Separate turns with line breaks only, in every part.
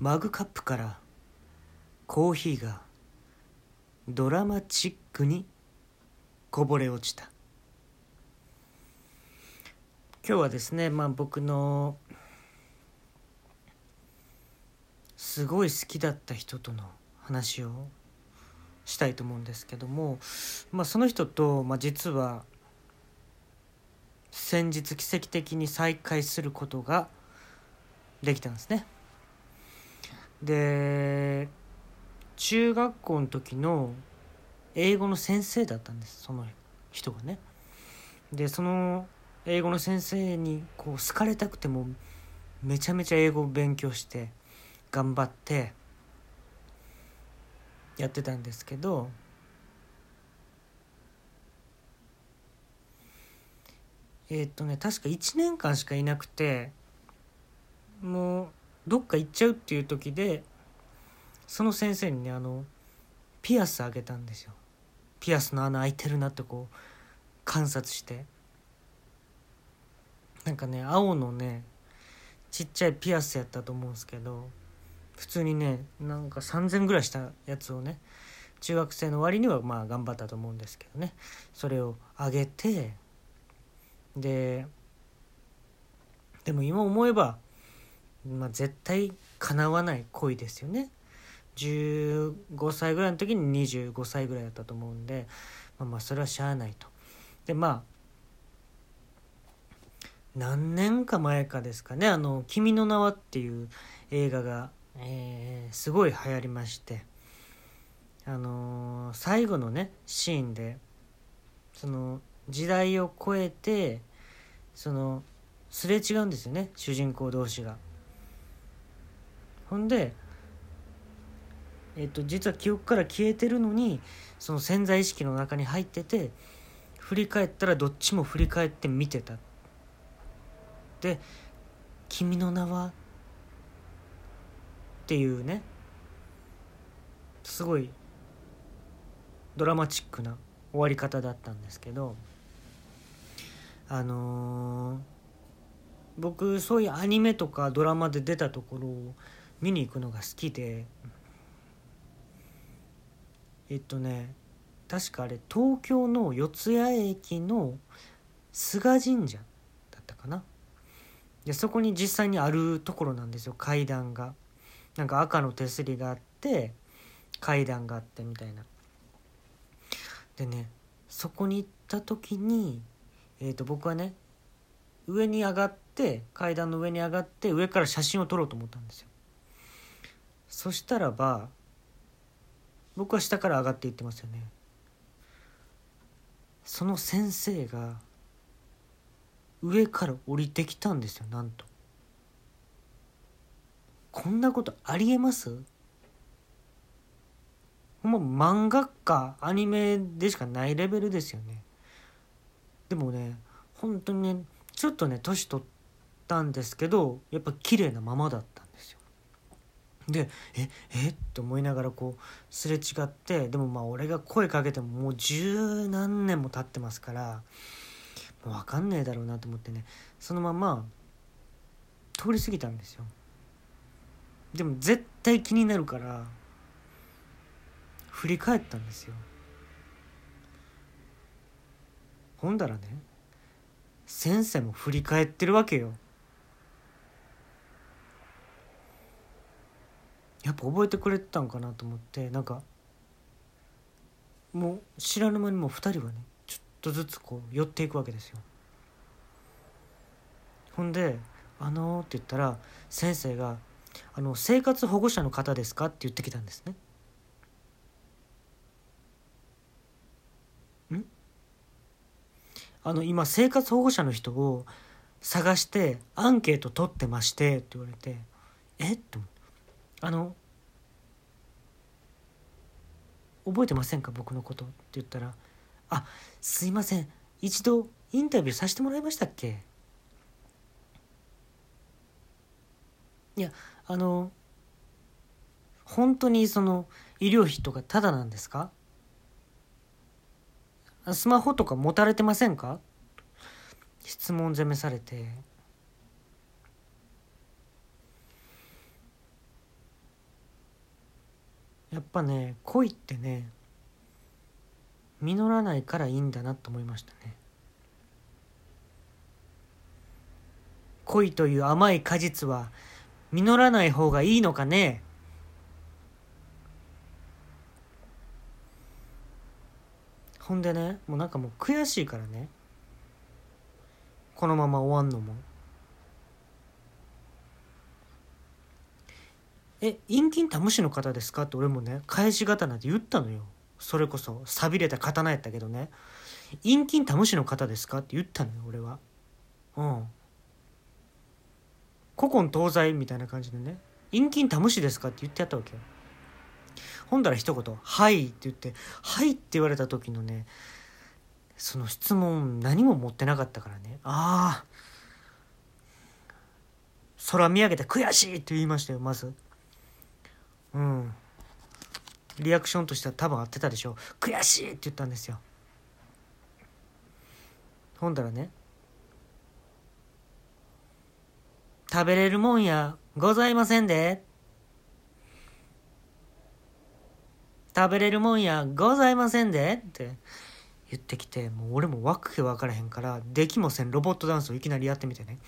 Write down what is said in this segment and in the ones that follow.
マグカップからコーヒーがドラマチックにこぼれ落ちた今日はですねまあ僕のすごい好きだった人との話をしたいと思うんですけども、まあ、その人と、まあ、実は先日奇跡的に再会することができたんですね。で中学校の時の英語の先生だったんですその人がね。でその英語の先生にこう好かれたくてもめちゃめちゃ英語を勉強して頑張ってやってたんですけどえっ、とね確か1年間しかいなくてもうどっか行っちゃうっていう時でその先生にねあのピアスあげたんですよ。ピアスの穴開いてるなってこう観察して。なんかね青のねちっちゃいピアスやったと思うんですけど普通にねなんか3,000ぐらいしたやつをね中学生の割にはまあ頑張ったと思うんですけどね。それをあげてででも今思えば、まあ、絶対叶わない恋ですよね。15歳ぐらいの時に25歳ぐらいだったと思うんでまあまあそれはしゃあないと。でまあ何年か前かですかね「あの君の名は」っていう映画が、えー、すごい流行りまして。あのー、最後のねシーンでその時代を超えてそのすれ違うんですよね。主人公同士が。ほんで、えっと、実は記憶から消えてるのにその潜在意識の中に入ってて振り返ったらどっちも振り返って見てた。で「君の名は?」っていうねすごいドラマチックな終わり方だったんですけどあのー、僕そういうアニメとかドラマで出たところを見に行くのが好きで。えっとね確かあれ東京の四谷駅の菅神社だったかな。でそこに実際にあるところなんですよ階段が。なんか赤の手すりがあって階段があってみたいな。でねそこに行った時にえー、と僕はね上に上がって階段の上に上がって上から写真を撮ろうと思ったんですよ。そしたらば僕は下から上がっていってますよね。その先生が上から降りてきたんですよなんと。こんなことありえます？ほんま漫画かアニメでしかないレベルですよね。でもね本当にねちょっとね年取ったんですけどやっぱ綺麗なままだった。で。ええ？って思いながらこうすれ違ってでもまあ俺が声かけてももう十何年も経ってますからもう分かんねえだろうなと思ってねそのまま通り過ぎたんですよ。でも絶対気になるから振り返ったんですよ。ほんだらね先生も振り返ってるわけよやっぱ覚えてくれてたんかなと思ってなんかもう知らぬ間にもう2人はねちょっとずつこう寄っていくわけですよ。ほんで「あのー」って言ったら先生が「あの生活保護者の方ですか?」って言ってきたんですね。あの今生活保護者の人を探してアンケート取ってましてって言われてえ？っとあの覚えてませんか？僕のこと。って言ったらあすいません。一度インタビューさせてもらいましたっけ？いやあの本当にその医療費とかタダなんですか？スマホとか持たれてませんか？質問攻めされて。やっぱね恋ってね実らないからいいんだなと思いましたね。恋という甘い果実は実らない方がいいのかね？ほんでねもうなんかもう悔しいからね。このまま終わんのも。え陰菌タムシの方ですか？って俺もね返し刀で言ったのよ。それこそ寂れた刀やったけどね陰菌タムシの方ですか？って言ったのよ俺は。うん。古今東西みたいな感じでね陰菌タムシですか？って言ってやったわけよ。ほんだら一言「はい」って言って「はい」って言われた時のねその質問何も持ってなかったからねああ空見上げて悔しいって言いましたよまず。うん。リアクションとしては多分合ってたでしょ。悔しいって言ったんですよ。ほんだらね。食べれるもんやございませんで。食べれるもんやございませんで。って言ってきてもう俺もわけ分からへんからできもせん。ロボットダンスをいきなりやってみてね。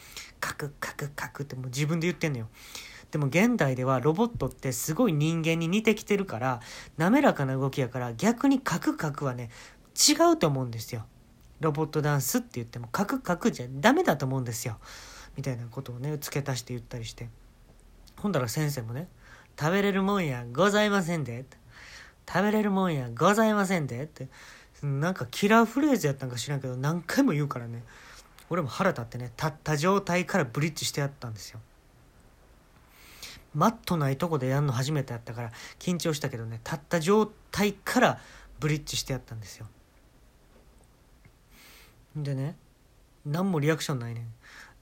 カクカクカクってもう自分で言ってんのよ。でも現代ではロボットってすごい人間に似てきてるから滑らかな動きやから逆にカクカクはね違うと思うんですよ。ロボットダンスって言ってもカクカクじゃダメだと思うんですよ。みたいなことをね付け足して言ったりして。ほんだら先生もね「食べれるもんやございませんで」食べれるもんやございませんで」ってなんかキラーフレーズやったんか知らんけど何回も言うからね。俺も腹立ってね立った状態からブリッジしてやったんですよ。マットないとこでやんの初めてやったから緊張したけどね立った状態からブリッジしてやったんですよ。でね何もリアクションないねん。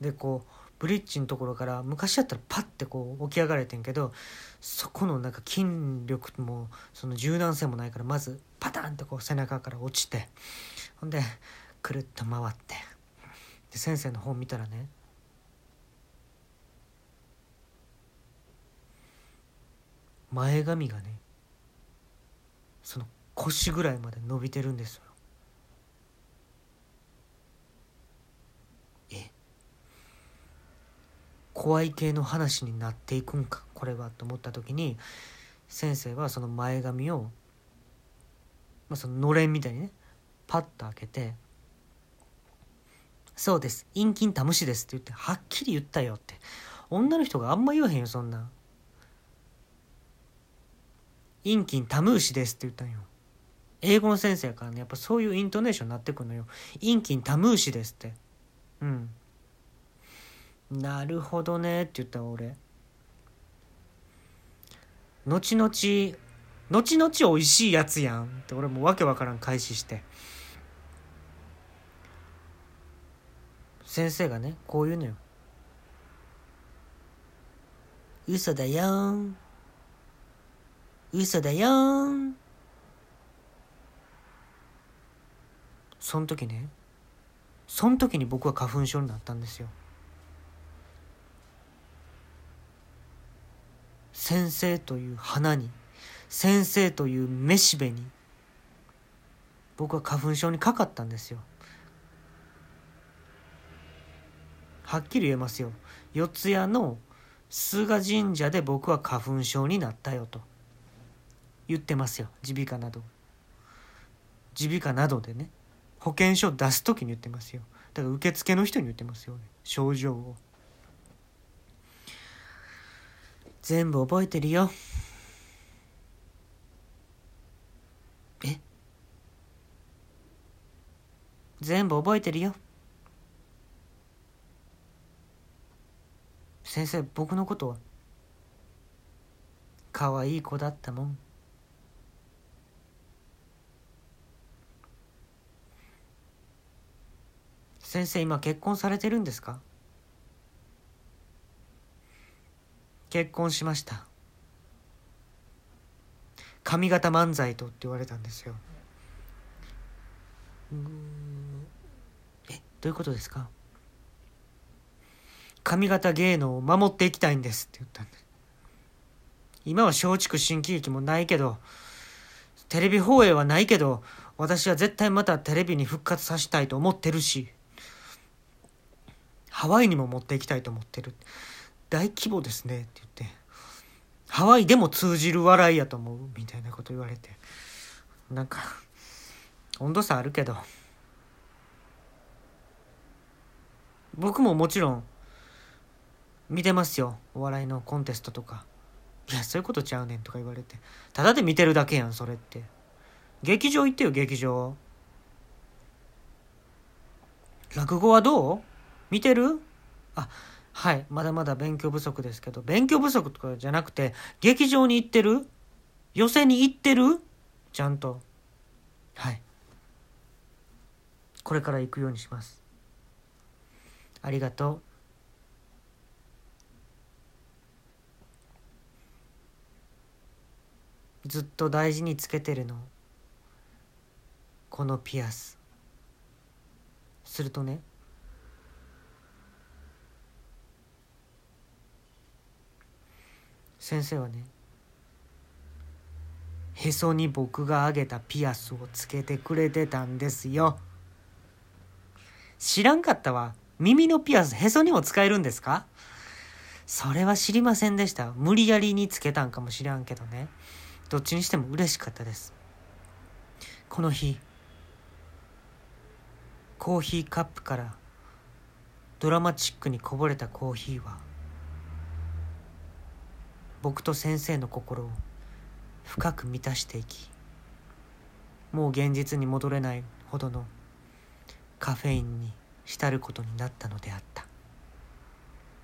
でこうブリッジのところから昔やったらパッてこう起き上がれてんけどそこのなんか筋力もその柔軟性もないからまずパタンってこう背中から落ちてほんでくるっと回って。で先生の方見たらね前髪がねその腰ぐらいまで伸びてるんですよ。え怖い系の話になっていくんかこれはと思った時に先生はその前髪を、まあ、そののれんみたいにねパッと開けて「そうです陰菌タムシです」って言ってはっきり言ったよって。女の人があんま言わへんよそんな陰菌タムーシですって言ったんよ。英語の先生からね、やっぱそういうイントネーションになってくのよ。陰菌タムーシですって。うん。なるほどねって言った俺。後々、後々美味しいやつやんって俺もわけわからん開始して。先生がね、こう言うのよ。嘘だよん。嘘だよ。んその時ねその時に僕は花粉症になったんですよ。先生という花に先生というめしべに僕は花粉症にかかったんですよ。はっきり言えますよ。四谷の菅神社で僕は花粉症になったよと。言ってますよ。耳鼻科など。耳鼻科などでね。保険証出す時に言ってますよ。だから受付の人に言ってますよ。症状を。全部覚えてるよ。え？全部覚えてるよ。先生僕のことは？可愛い子だったもん。先生今結婚されてるんですか？結婚しました。髪型漫才とって言われたんですよ。えどういうことですか？髪型芸能を守っていきたいんですって言ったんで。今は松竹新喜劇もないけどテレビ放映はないけど私は絶対またテレビに復活させたいと思ってるし。ハワイにも持っていきたいと思ってる。大規模ですね。って言って。ハワイでも通じる笑いやと思うみたいなこと言われて。なんか温度差あるけど。僕ももちろん見てますよ。お笑いのコンテストとか。いやそういうことちゃうねんとか言われて。ただで見てるだけやんそれって。劇場行ってよ劇場。落語はどう？見てる？あはい。まだまだ勉強不足ですけど。勉強不足とかじゃなくて劇場に行ってる？寄席に行ってる？ちゃんと。はい。これから行くようにします。ありがとう。ずっと大事につけてるの。このピアス。するとね先生はねへそに僕があげたピアスをつけてくれてたんですよ。知らんかったわ。耳のピアスへそにも使えるんですか？それは知りませんでした。無理やりにつけたんかもしらんけどね。どっちにしても嬉しかったです。この日コーヒーカップからドラマチックにこぼれたコーヒーは僕と先生の心を深く満たしていきもう現実に戻れないほどのカフェインに浸ることになったのであった。